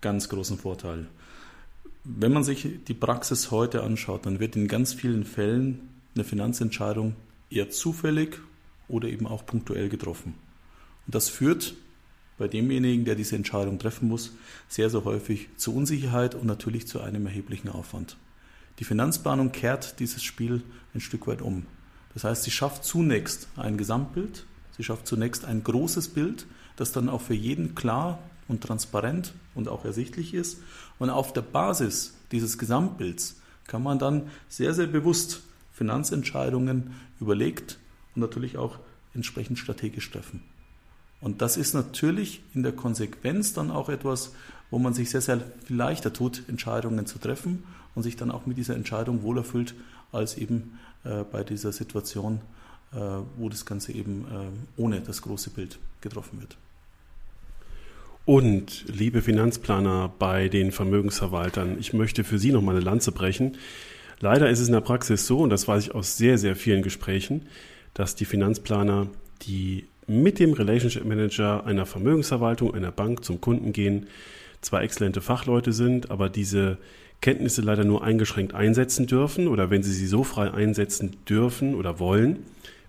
ganz großen Vorteil. Wenn man sich die Praxis heute anschaut, dann wird in ganz vielen Fällen eine Finanzentscheidung eher zufällig oder eben auch punktuell getroffen. Und das führt bei demjenigen, der diese Entscheidung treffen muss, sehr, sehr häufig zu Unsicherheit und natürlich zu einem erheblichen Aufwand. Die Finanzplanung kehrt dieses Spiel ein Stück weit um. Das heißt, sie schafft zunächst ein Gesamtbild, sie schafft zunächst ein großes Bild, das dann auch für jeden klar und transparent und auch ersichtlich ist. Und auf der Basis dieses Gesamtbilds kann man dann sehr, sehr bewusst Finanzentscheidungen überlegt und natürlich auch entsprechend strategisch treffen. Und das ist natürlich in der Konsequenz dann auch etwas, wo man sich sehr, sehr viel leichter tut, Entscheidungen zu treffen und sich dann auch mit dieser Entscheidung wohler fühlt, als eben äh, bei dieser Situation, äh, wo das Ganze eben äh, ohne das große Bild getroffen wird. Und liebe Finanzplaner bei den Vermögensverwaltern, ich möchte für Sie noch mal eine Lanze brechen. Leider ist es in der Praxis so, und das weiß ich aus sehr, sehr vielen Gesprächen, dass die Finanzplaner die mit dem Relationship Manager einer Vermögensverwaltung, einer Bank zum Kunden gehen, zwar exzellente Fachleute sind, aber diese Kenntnisse leider nur eingeschränkt einsetzen dürfen oder wenn sie sie so frei einsetzen dürfen oder wollen,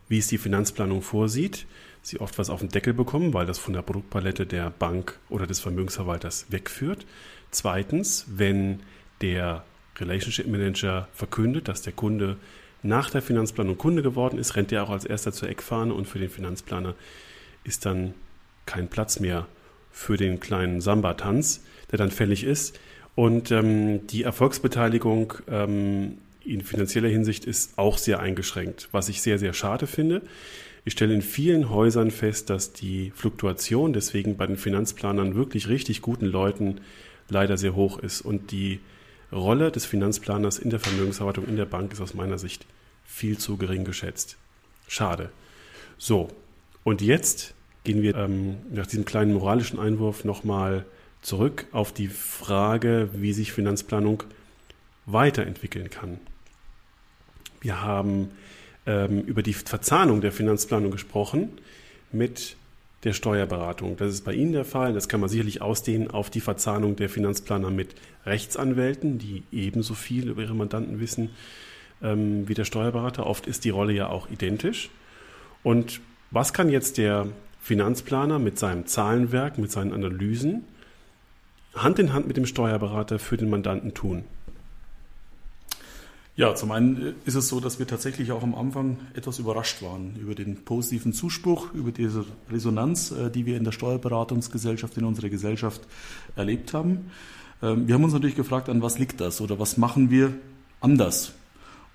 wie es die Finanzplanung vorsieht, sie oft was auf den Deckel bekommen, weil das von der Produktpalette der Bank oder des Vermögensverwalters wegführt. Zweitens, wenn der Relationship Manager verkündet, dass der Kunde nach der Finanzplanung Kunde geworden ist, rennt er auch als erster zur Eckfahne und für den Finanzplaner ist dann kein Platz mehr für den kleinen Samba-Tanz, der dann fällig ist. Und ähm, die Erfolgsbeteiligung ähm, in finanzieller Hinsicht ist auch sehr eingeschränkt, was ich sehr, sehr schade finde. Ich stelle in vielen Häusern fest, dass die Fluktuation deswegen bei den Finanzplanern wirklich richtig guten Leuten leider sehr hoch ist und die Rolle des Finanzplaners in der Vermögensverwaltung in der Bank ist aus meiner Sicht viel zu gering geschätzt. Schade. So, und jetzt gehen wir ähm, nach diesem kleinen moralischen Einwurf nochmal zurück auf die Frage, wie sich Finanzplanung weiterentwickeln kann. Wir haben ähm, über die Verzahnung der Finanzplanung gesprochen mit der Steuerberatung. Das ist bei Ihnen der Fall. Das kann man sicherlich ausdehnen auf die Verzahnung der Finanzplaner mit Rechtsanwälten, die ebenso viel über ihre Mandanten wissen ähm, wie der Steuerberater. Oft ist die Rolle ja auch identisch. Und was kann jetzt der Finanzplaner mit seinem Zahlenwerk, mit seinen Analysen Hand in Hand mit dem Steuerberater für den Mandanten tun? Ja, zum einen ist es so, dass wir tatsächlich auch am Anfang etwas überrascht waren über den positiven Zuspruch, über diese Resonanz, äh, die wir in der Steuerberatungsgesellschaft, in unserer Gesellschaft erlebt haben. Ähm, wir haben uns natürlich gefragt, an was liegt das oder was machen wir anders?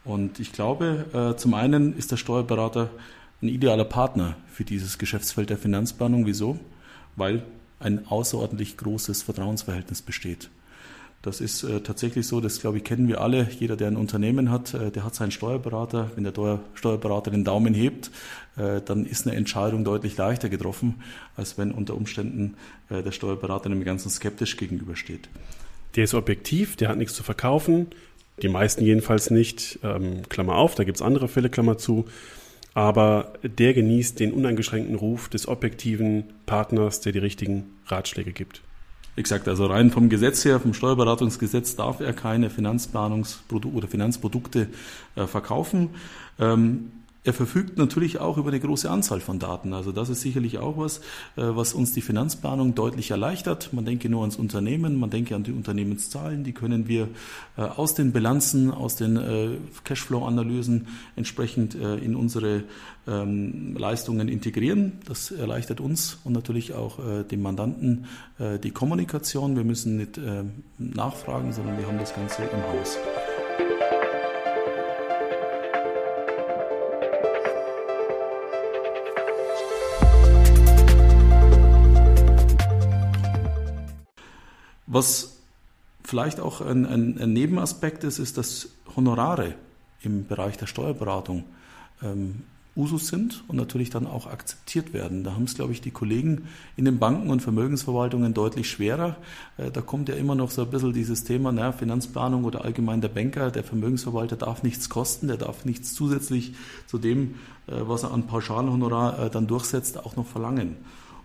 Und ich glaube, äh, zum einen ist der Steuerberater ein idealer Partner für dieses Geschäftsfeld der Finanzplanung. Wieso? Weil ein außerordentlich großes Vertrauensverhältnis besteht. Das ist äh, tatsächlich so, das glaube ich kennen wir alle. Jeder, der ein Unternehmen hat, äh, der hat seinen Steuerberater. Wenn der Steuerberater den Daumen hebt, äh, dann ist eine Entscheidung deutlich leichter getroffen, als wenn unter Umständen äh, der Steuerberater dem Ganzen skeptisch gegenübersteht. Der ist objektiv, der hat nichts zu verkaufen. Die meisten jedenfalls nicht. Ähm, Klammer auf, da gibt es andere Fälle, Klammer zu aber der genießt den uneingeschränkten Ruf des objektiven Partners, der die richtigen Ratschläge gibt. Exakt, also rein vom Gesetz her, vom Steuerberatungsgesetz darf er keine Finanzplanungsprodukte oder Finanzprodukte äh, verkaufen. Ähm, er verfügt natürlich auch über eine große Anzahl von Daten. Also das ist sicherlich auch was, äh, was uns die Finanzplanung deutlich erleichtert. Man denke nur ans Unternehmen, man denke an die Unternehmenszahlen, die können wir äh, aus den Bilanzen, aus den äh, Cashflow-Analysen entsprechend in unsere ähm, Leistungen integrieren. Das erleichtert uns und natürlich auch dem Mandanten die Kommunikation. Wir müssen nicht nachfragen, sondern wir haben das Ganze im Haus. Was vielleicht auch ein, ein, ein, Nebenaspekt ist, ist, dass Honorare im Bereich der Steuerberatung ähm, Usus sind und natürlich dann auch akzeptiert werden. Da haben es, glaube ich, die Kollegen in den Banken und Vermögensverwaltungen deutlich schwerer. Äh, da kommt ja immer noch so ein bisschen dieses Thema, naja, Finanzplanung oder allgemein der Banker, der Vermögensverwalter darf nichts kosten, der darf nichts zusätzlich zu dem, äh, was er an Pauschalhonorar äh, dann durchsetzt, auch noch verlangen.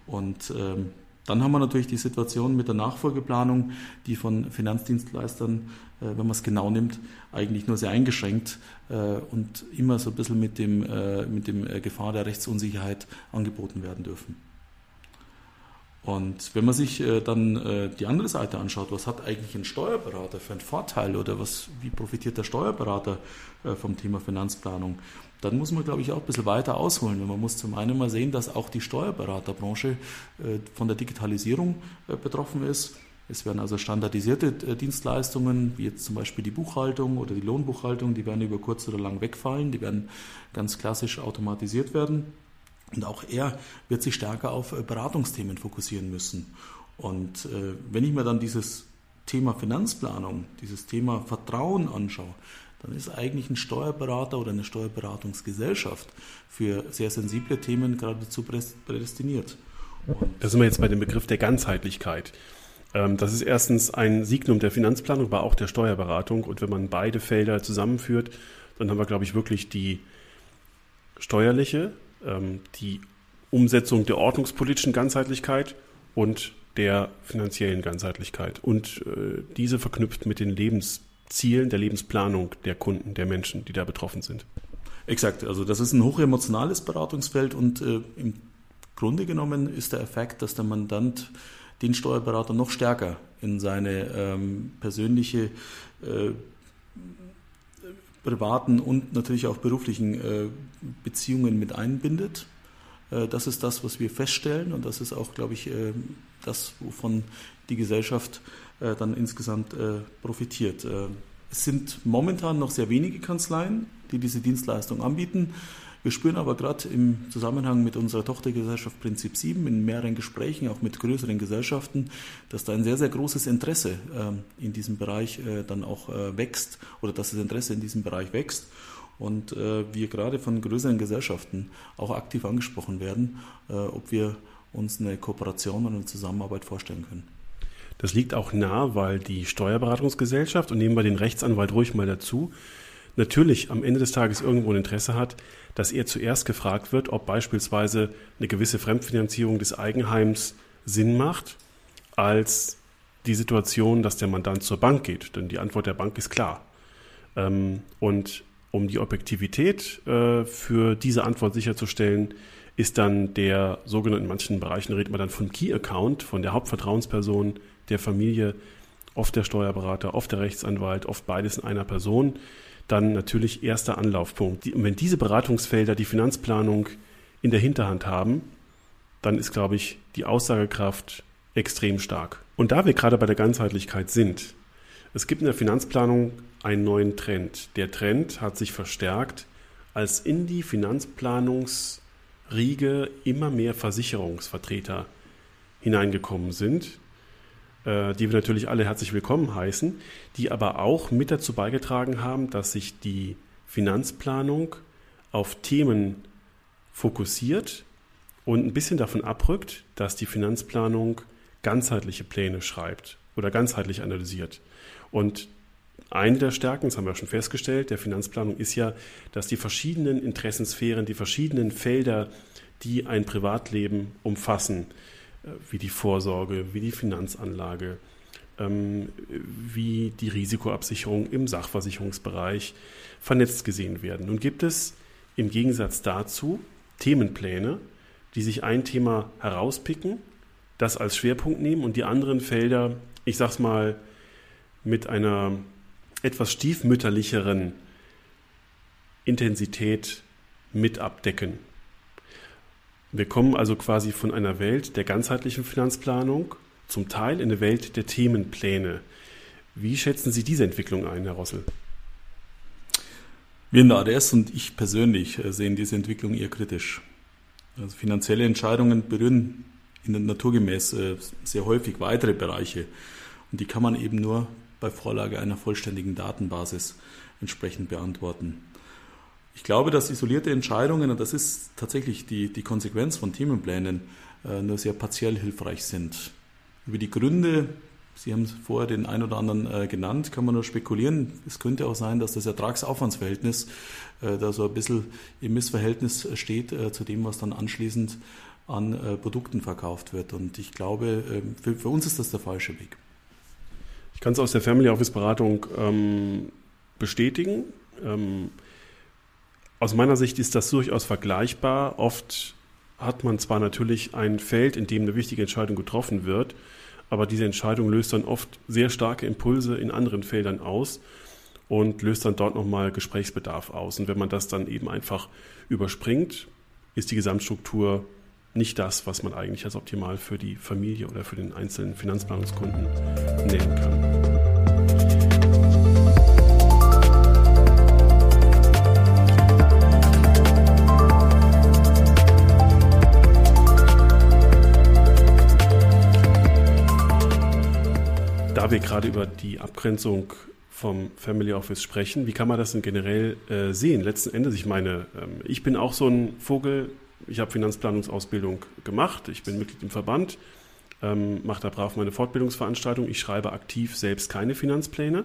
Und ähm, dann haben wir natürlich die Situation mit der Nachfolgeplanung, die von Finanzdienstleistern, äh, wenn man es genau nimmt, eigentlich nur sehr eingeschränkt äh, und immer so ein bisschen mit dem, äh, mit dem Gefahr der Rechtsunsicherheit angeboten werden dürfen. Und wenn man sich dann die andere Seite anschaut, was hat eigentlich ein Steuerberater für einen Vorteil oder was, wie profitiert der Steuerberater vom Thema Finanzplanung, dann muss man, glaube ich, auch ein bisschen weiter ausholen. man muss zum einen mal sehen, dass auch die Steuerberaterbranche äh, von der Digitalisierung äh, betroffen ist. Es werden also standardisierte äh, Dienstleistungen, wie jetzt zum Beispiel die Buchhaltung oder die Lohnbuchhaltung, die werden über kurz oder lang wegfallen, die werden ganz klassisch automatisiert werden. Und auch er wird sich stärker auf Beratungsthemen fokussieren müssen. Und wenn ich mir dann dieses Thema Finanzplanung, dieses Thema Vertrauen anschaue, dann ist eigentlich ein Steuerberater oder eine Steuerberatungsgesellschaft für sehr sensible Themen geradezu prädestiniert. da sind wir jetzt bei dem Begriff der Ganzheitlichkeit. Ähm, das ist erstens ein Signum der Finanzplanung, aber auch der Steuerberatung. Und wenn man beide Felder zusammenführt, dann haben wir, glaube ich, wirklich die steuerliche, ähm, die Umsetzung der ordnungspolitischen Ganzheitlichkeit und der finanziellen Ganzheitlichkeit. Und äh, diese verknüpft mit den Lebens Zielen der Lebensplanung der Kunden, der Menschen, die da betroffen sind. Exakt, also das ist ein hochemotionales Beratungsfeld und äh, im Grunde genommen ist der Effekt, dass der Mandant den Steuerberater noch stärker in seine ähm, persönliche äh, privaten und natürlich auch beruflichen äh, Beziehungen mit einbindet. Äh, das ist das, was wir feststellen und das ist auch, glaube ich, äh, das, wovon die Gesellschaft äh, dann insgesamt äh, profitiert. Äh, es sind momentan noch sehr wenige Kanzleien, die diese Dienstleistung anbieten. Wir spüren aber gerade im Zusammenhang mit unserer Tochtergesellschaft Prinzip 7 in mehreren Gesprächen, auch mit größeren Gesellschaften, dass da ein sehr, sehr großes Interesse äh, in diesem Bereich äh, dann auch äh, wächst oder dass das Interesse in diesem Bereich wächst und äh, wir gerade von größeren Gesellschaften auch aktiv angesprochen werden, äh, ob wir uns eine Kooperation und eine Zusammenarbeit vorstellen können. Das liegt auch nah, weil die Steuerberatungsgesellschaft, und nehmen wir den Rechtsanwalt ruhig mal dazu, natürlich am Ende des Tages irgendwo ein Interesse hat, dass er zuerst gefragt wird, ob beispielsweise eine gewisse Fremdfinanzierung des Eigenheims Sinn macht, als die Situation, dass der Mandant zur Bank geht. Denn die Antwort der Bank ist klar. Ähm, und um die Objektivität äh, für diese Antwort sicherzustellen, ist dann der sogenannten, in manchen Bereichen redet man dann von Key Account, von der Hauptvertrauensperson der Familie, oft der Steuerberater, oft der Rechtsanwalt, oft beides in einer Person, dann natürlich erster Anlaufpunkt. Und wenn diese Beratungsfelder die Finanzplanung in der Hinterhand haben, dann ist, glaube ich, die Aussagekraft extrem stark. Und da wir gerade bei der Ganzheitlichkeit sind, es gibt in der Finanzplanung einen neuen Trend. Der Trend hat sich verstärkt, als in die Finanzplanungsriege immer mehr Versicherungsvertreter hineingekommen sind, äh, die wir natürlich alle herzlich willkommen heißen, die aber auch mit dazu beigetragen haben, dass sich die Finanzplanung auf Themen fokussiert und ein bisschen davon abrückt, dass die Finanzplanung ganzheitliche Pläne schreibt oder ganzheitlich analysiert. Und eine der Stärken, das haben wir schon festgestellt, der Finanzplanung ist ja, dass die verschiedenen Interessensphären, die verschiedenen Felder, die ein Privatleben umfassen, äh, wie die Vorsorge, wie die Finanzanlage, ähm, wie die Risikoabsicherung im Sachversicherungsbereich vernetzt gesehen werden. Nun gibt es im Gegensatz dazu Themenpläne, die sich ein Thema herauspicken, das als Schwerpunkt nehmen und die anderen Felder, ich sag's mal, mit einer etwas stiefmütterlicheren Intensität mit abdecken. Wir kommen also quasi von einer Welt der ganzheitlichen Finanzplanung zum Teil in eine Welt der Themenpläne. Wie schätzen Sie diese Entwicklung ein, Herr Rossel? Wir in der ADS und ich persönlich äh, sehen diese Entwicklung eher kritisch. Also finanzielle Entscheidungen berühren in der naturgemäß äh, sehr häufig weitere Bereiche. Und die kann man eben nur bei Vorlage einer vollständigen Datenbasis entsprechend beantworten. Ich glaube, dass isolierte Entscheidungen, und das ist tatsächlich die, die Konsequenz von Themenplänen, äh, nur sehr partiell hilfreich sind. Über die Gründe, Sie haben vorher den einen oder anderen äh, genannt, kann man nur spekulieren. Es könnte auch sein, dass das Ertragsaufwandsverhältnis äh, da so ein bisschen im Missverhältnis steht zu dem, was dann anschließend an Produkten verkauft wird. Und ich glaube, für, für uns ist das der falsche Weg. Ich kann es aus der Family Office Beratung ähm, bestätigen. Ähm, aus meiner Sicht ist das durchaus vergleichbar. Oft hat man zwar natürlich ein Feld, in dem eine wichtige Entscheidung getroffen wird, aber diese Entscheidung löst dann oft sehr starke Impulse in anderen Feldern aus und löst dann dort nochmal Gesprächsbedarf aus. Und wenn man das dann eben einfach überspringt, ist die Gesamtstruktur nicht das, was man eigentlich als optimal für die Familie oder für den einzelnen Finanzplanungskunden nehmen kann. Da wir gerade über die Abgrenzung vom Family Office sprechen, wie kann man das denn generell äh, sehen? Letzten Endes, ich meine, ähm, ich bin auch so ein Vogel, ich habe Finanzplanungsausbildung gemacht, ich bin Mitglied im Verband, ähm, mache da brav meine Fortbildungsveranstaltung. Ich schreibe aktiv selbst keine Finanzpläne,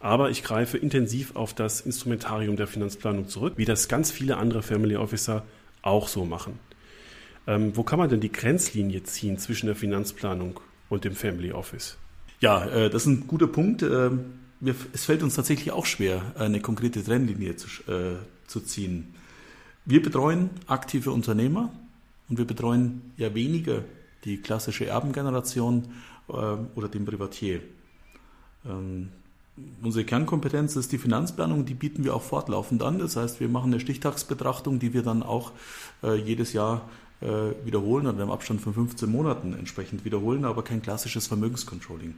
aber ich greife intensiv auf das Instrumentarium der Finanzplanung zurück, wie das ganz viele andere Family Officer auch so machen. Ähm, wo kann man denn die Grenzlinie ziehen zwischen der Finanzplanung und dem Family Office? Ja, äh, das ist ein guter Punkt. Äh, wir, es fällt uns tatsächlich auch schwer, eine konkrete Trennlinie zu, äh, zu ziehen. Wir betreuen aktive Unternehmer und wir betreuen ja weniger die klassische Erbengeneration äh, oder den Privatier. Ähm, unsere Kernkompetenz ist die Finanzplanung, die bieten wir auch fortlaufend an. Das heißt, wir machen eine Stichtagsbetrachtung, die wir dann auch äh, jedes Jahr äh, wiederholen oder im Abstand von 15 Monaten entsprechend wiederholen, aber kein klassisches Vermögenscontrolling.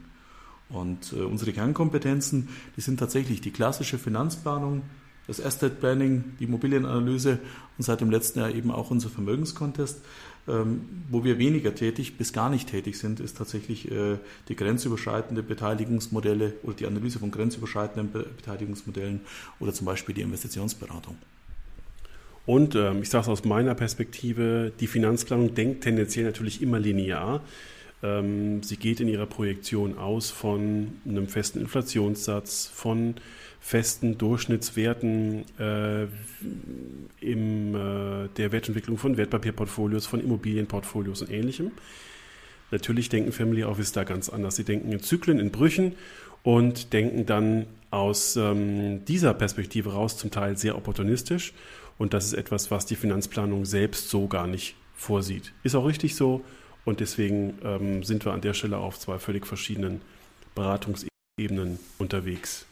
Und äh, unsere Kernkompetenzen, die sind tatsächlich die klassische Finanzplanung, das Asset Planning, die Immobilienanalyse und seit dem letzten Jahr eben auch unser Vermögenskontest. Ähm, wo wir weniger tätig bis gar nicht tätig sind, ist tatsächlich äh, die grenzüberschreitende Beteiligungsmodelle oder die Analyse von grenzüberschreitenden Beteiligungsmodellen oder zum Beispiel die Investitionsberatung. Und ähm, ich sage es aus meiner Perspektive, die Finanzplanung denkt tendenziell natürlich immer linear. Ähm, sie geht in ihrer Projektion aus von einem festen Inflationssatz, von festen Durchschnittswerten äh, in äh, der Wertentwicklung von Wertpapierportfolios, von Immobilienportfolios und ähnlichem. Natürlich denken Family Office da ganz anders. Sie denken in Zyklen, in Brüchen und denken dann aus ähm, dieser Perspektive raus zum Teil sehr opportunistisch. Und das ist etwas, was die Finanzplanung selbst so gar nicht vorsieht. Ist auch richtig so. Und deswegen ähm, sind wir an der Stelle auf zwei völlig verschiedenen Beratungsebenen unterwegs.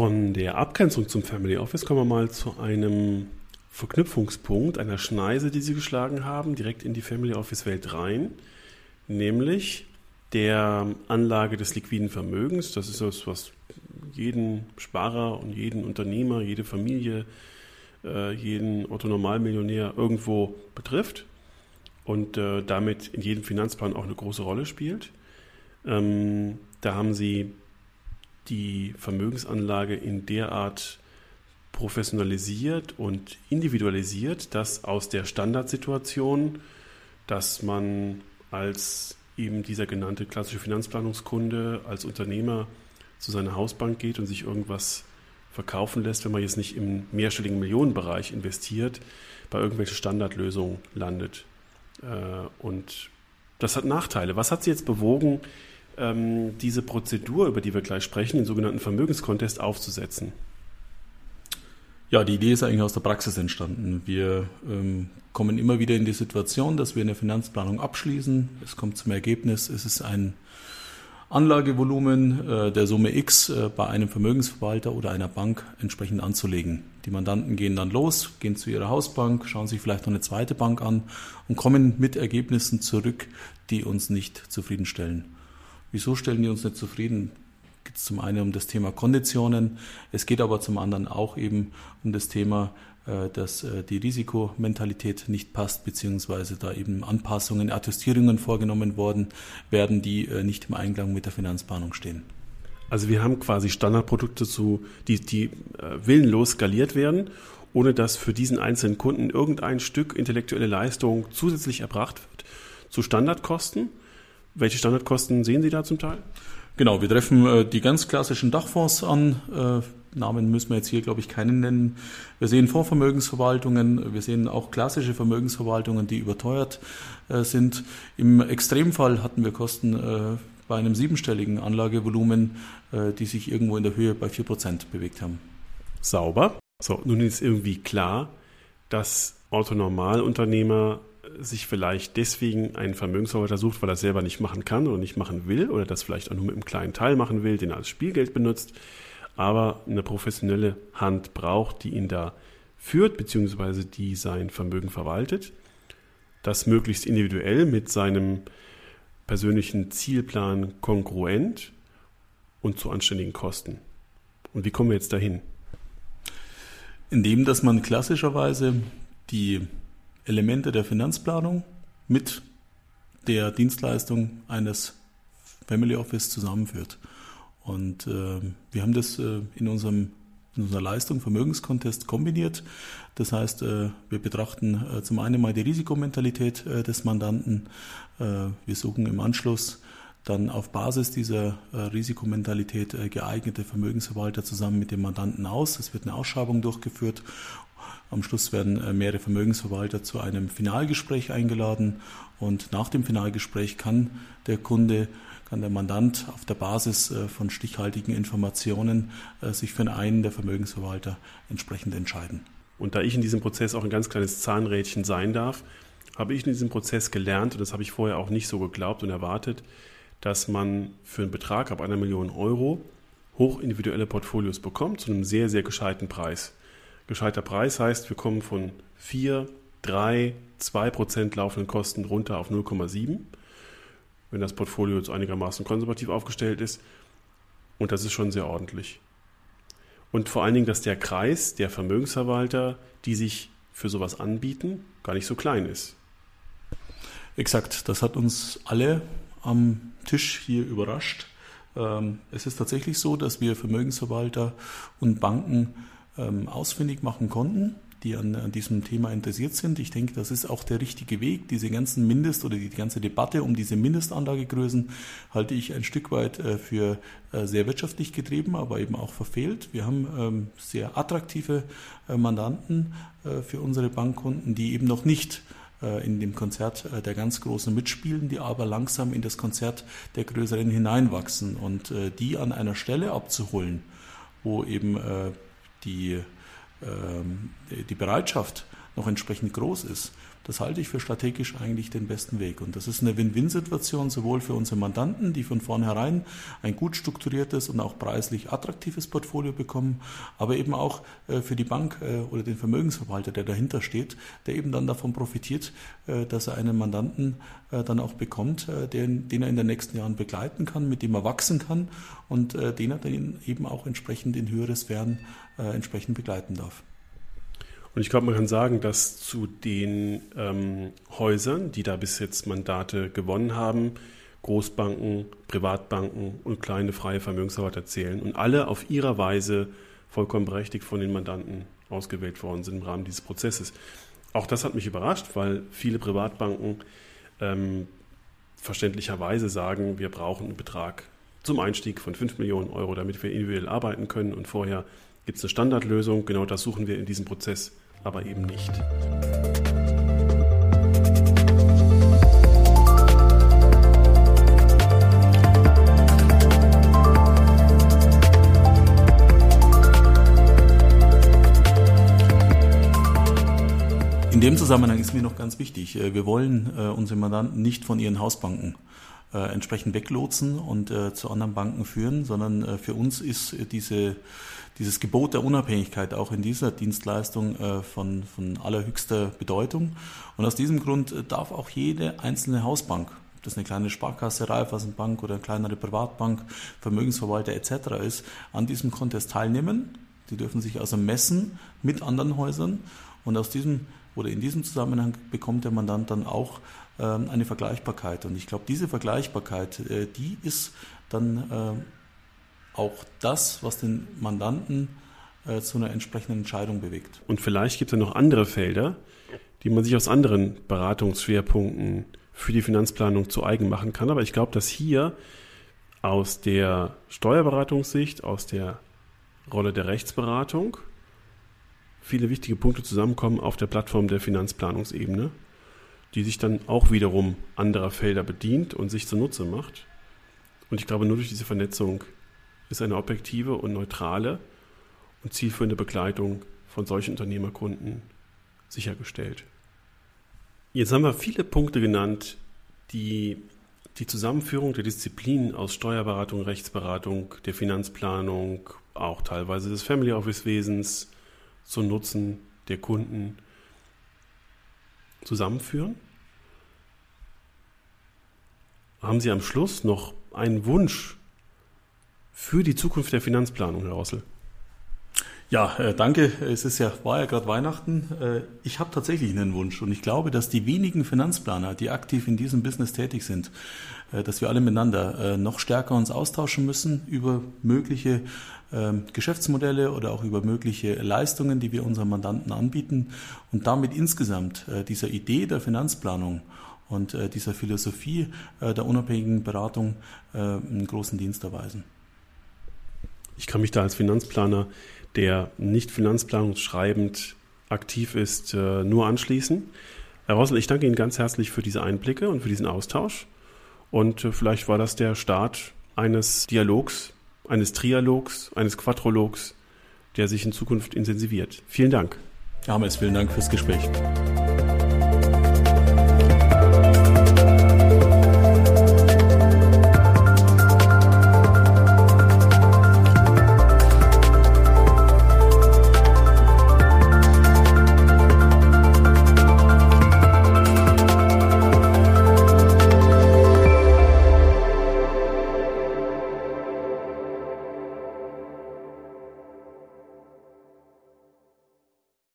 Von der Abgrenzung zum Family Office kommen wir mal zu einem Verknüpfungspunkt, einer Schneise, die Sie geschlagen haben, direkt in die Family Office Welt rein, nämlich der Anlage des liquiden Vermögens. Das ist das, was jeden Sparer und jeden Unternehmer, jede Familie, äh, jeden Otto-Normalmillionär irgendwo betrifft und äh, damit in jedem Finanzplan auch eine große Rolle spielt. Ähm, da haben Sie die Vermögensanlage in der Art professionalisiert und individualisiert, dass aus der Standardsituation, dass man als eben dieser genannte klassische Finanzplanungskunde, als Unternehmer zu seiner Hausbank geht und sich irgendwas verkaufen lässt, wenn man jetzt nicht im mehrstelligen Millionenbereich investiert, bei irgendwelchen Standardlösungen landet. Äh, und das hat Nachteile. Was hat Sie jetzt bewogen, ähm, diese Prozedur, über die wir gleich sprechen, den sogenannten Vermögenskontest aufzusetzen? Ja, die Idee ist eigentlich aus der Praxis entstanden. Wir ähm, kommen immer wieder in die Situation, dass wir eine Finanzplanung abschließen. Es kommt zum Ergebnis, es ist ein Anlagevolumen äh, der Summe X äh, bei einem Vermögensverwalter oder einer Bank entsprechend anzulegen. Die Mandanten gehen dann los, gehen zu ihrer Hausbank, schauen sich vielleicht noch eine zweite Bank an und kommen mit Ergebnissen zurück, die uns nicht zufriedenstellen. Wieso stellen die uns nicht zufrieden? geht es zum einen um das Thema Konditionen, es geht aber zum anderen auch eben um das Thema, äh, dass äh, die Risikomentalität nicht passt, beziehungsweise da eben Anpassungen, Attestierungen vorgenommen worden werden, die äh, nicht im Einklang mit der Finanzplanung stehen. Also wir haben quasi Standardprodukte, zu, die, die willenlos skaliert werden, ohne dass für diesen einzelnen Kunden irgendein Stück intellektuelle Leistung zusätzlich erbracht wird, zu Standardkosten. Welche Standardkosten sehen Sie da zum Teil? Genau, wir treffen äh, die ganz klassischen Dachfonds an. Äh, Namen müssen wir jetzt hier, glaube ich, keinen nennen. Wir sehen Fondsvermögensverwaltungen, wir sehen auch klassische Vermögensverwaltungen, die überteuert äh, sind. Im Extremfall hatten wir Kosten äh, bei einem siebenstelligen Anlagevolumen, äh, die sich irgendwo in der Höhe bei 4% bewegt haben. Sauber. So, nun ist irgendwie klar, dass Autonormalunternehmer sich vielleicht deswegen einen Vermögensverwalter sucht, weil er es selber nicht machen kann oder nicht machen will oder das vielleicht auch nur mit einem kleinen Teil machen will, den er als Spielgeld benutzt, aber eine professionelle Hand braucht, die ihn da führt, beziehungsweise die sein Vermögen verwaltet. Das möglichst individuell mit seinem persönlichen Zielplan kongruent und zu anständigen Kosten. Und wie kommen wir jetzt dahin? Indem, dass man klassischerweise die Elemente der Finanzplanung mit der Dienstleistung eines Family Office zusammenführt. Und äh, wir haben das äh, in unserem in unserer Leistung Vermögenskontest kombiniert. Das heißt, äh, wir betrachten äh, zum einen mal die Risikomentalität äh, des Mandanten. Wir suchen im Anschluss dann auf Basis dieser Risikomentalität geeignete Vermögensverwalter zusammen mit dem Mandanten aus. Es wird eine Ausschreibung durchgeführt am Schluss werden äh, mehrere Vermögensverwalter zu einem Finalgespräch eingeladen und nach dem Finalgespräch kann der Kunde, kann der Mandant auf der Basis äh, von stichhaltigen Informationen äh, sich für einen der Vermögensverwalter entsprechend entscheiden. Und da ich in diesem Prozess auch ein ganz kleines Zahnrädchen sein darf, habe ich in diesem Prozess gelernt, und das habe ich vorher auch nicht so geglaubt und erwartet, dass man für einen Betrag ab einer Million Euro hochindividuelle Portfolios bekommt, zu einem sehr, sehr gescheiten Preis. Gescheiter Preis heißt, wir kommen von vier drei, zwei Prozent laufenden Kosten runter auf 0,7, wenn das Portfolio jetzt einigermaßen konservativ aufgestellt ist. Und das ist schon sehr ordentlich. Und vor allen Dingen, dass der Kreis der Vermögensverwalter, die sich für sowas anbieten, gar nicht so klein ist. Exakt, das hat uns alle am Tisch hier überrascht. Ähm, es ist tatsächlich so, dass wir Vermögensverwalter und Banken ähm, ausfindig machen konnten, die an, an, diesem Thema interessiert sind. Ich denke, das ist auch der richtige Weg. Diese ganzen Mindest- oder die ganze Debatte um diese Mindestanlagegrößen halte ich ein Stück weit äh, für äh, sehr wirtschaftlich getrieben, aber eben auch verfehlt. Wir haben ähm, sehr attraktive äh, Mandanten für unsere Bankkunden, die eben noch nicht in dem Konzert der ganz Großen mitspielen, die aber langsam in das Konzert der Größeren hineinwachsen und die an einer Stelle abzuholen, wo eben die, ähm, die Bereitschaft noch entsprechend groß ist, das halte ich für strategisch eigentlich den besten Weg. Und das ist eine Win-Win-Situation sowohl für unsere Mandanten, die von vornherein ein gut strukturiertes und auch preislich attraktives Portfolio bekommen, aber eben auch äh, für die Bank äh, oder den Vermögensverwalter, der dahinter steht, der eben dann davon profitiert, äh, dass er einen Mandanten dann auch bekommt, den, den er in den nächsten Jahren begleiten kann, mit dem er wachsen kann und den er dann eben auch entsprechend in höhere Sphären entsprechend begleiten darf. Und ich glaube, man kann sagen, dass zu den ähm, Häusern, die da bis jetzt Mandate gewonnen haben, Großbanken, Privatbanken und kleine freie Vermögensverwalter zählen und alle auf ihrer Weise vollkommen berechtigt von den Mandanten ausgewählt worden sind im Rahmen dieses Prozesses. Auch das hat mich überrascht, weil viele Privatbanken ähm, verständlicherweise sagen, wir brauchen einen Betrag zum Einstieg von 5 Millionen Euro, damit wir individuell arbeiten können und vorher gibt es eine Standardlösung. Genau das suchen wir in diesem Prozess aber eben nicht. In dem Zusammenhang ist mir noch ganz wichtig, äh, wir wollen äh, unsere Mandanten nicht von ihren Hausbanken äh, entsprechend weglotsen und zu anderen Banken führen, sondern für uns ist diese, dieses Gebot der Unabhängigkeit auch in dieser Dienstleistung äh, von, von allerhöchster Bedeutung. Und aus diesem Grund äh, darf auch jede einzelne Hausbank, ob das eine kleine Sparkasse, Raiffeisenbank oder eine kleinere Privatbank, Vermögensverwalter etc. ist, an diesem Contest teilnehmen. Die dürfen sich also messen mit anderen Häusern und aus diesem oder in diesem Zusammenhang bekommt der Mandant dann auch ähm, eine Vergleichbarkeit. Und ich glaube, diese Vergleichbarkeit, äh, die ist dann auch das, was den Mandanten äh, zu einer entsprechenden Entscheidung bewegt. Und vielleicht gibt es ja noch andere Felder, die man sich aus anderen Beratungsschwerpunkten für die Finanzplanung zu eigen machen kann. Aber ich glaube, dass hier aus der Steuerberatungssicht, aus der Rolle der Rechtsberatung viele wichtige Punkte zusammenkommen auf der Plattform der Finanzplanungsebene die sich dann auch wiederum anderer Felder bedient und sich zunutze macht. Und ich glaube, nur durch diese Vernetzung ist eine objektive und neutrale und zielführende Begleitung von solchen Unternehmerkunden sichergestellt. Jetzt haben wir viele Punkte genannt, die die Zusammenführung der Disziplinen aus Steuerberatung, Rechtsberatung, der Finanzplanung, auch teilweise des Family Office Wesens zum Nutzen der Kunden zusammenführen? Haben Sie am Schluss noch einen Wunsch für die Zukunft der Finanzplanung, Herr Rossel? Ja, äh, danke. Es ist ja, war ja gerade Weihnachten. Äh, ich habe tatsächlich einen Wunsch und ich glaube, dass die wenigen Finanzplaner, die aktiv in diesem Business tätig sind, äh, dass wir alle miteinander noch stärker uns austauschen müssen über mögliche ähm, Geschäftsmodelle oder auch über mögliche Leistungen, die wir unseren Mandanten anbieten und damit insgesamt dieser Idee der Finanzplanung und dieser Philosophie der unabhängigen Beratung einen großen Dienst erweisen. Ich kann mich da als Finanzplaner der nicht finanzplanungsschreibend aktiv ist, äh, nur anschließen. Herr Rossel, ich danke Ihnen ganz herzlich für diese Einblicke und für diesen Austausch. Und äh, vielleicht war das der Start eines Dialogs, eines Trialogs, eines Quadrologs, der sich in Zukunft intensiviert. Vielen Dank. Hermes, vielen Dank fürs Gespräch.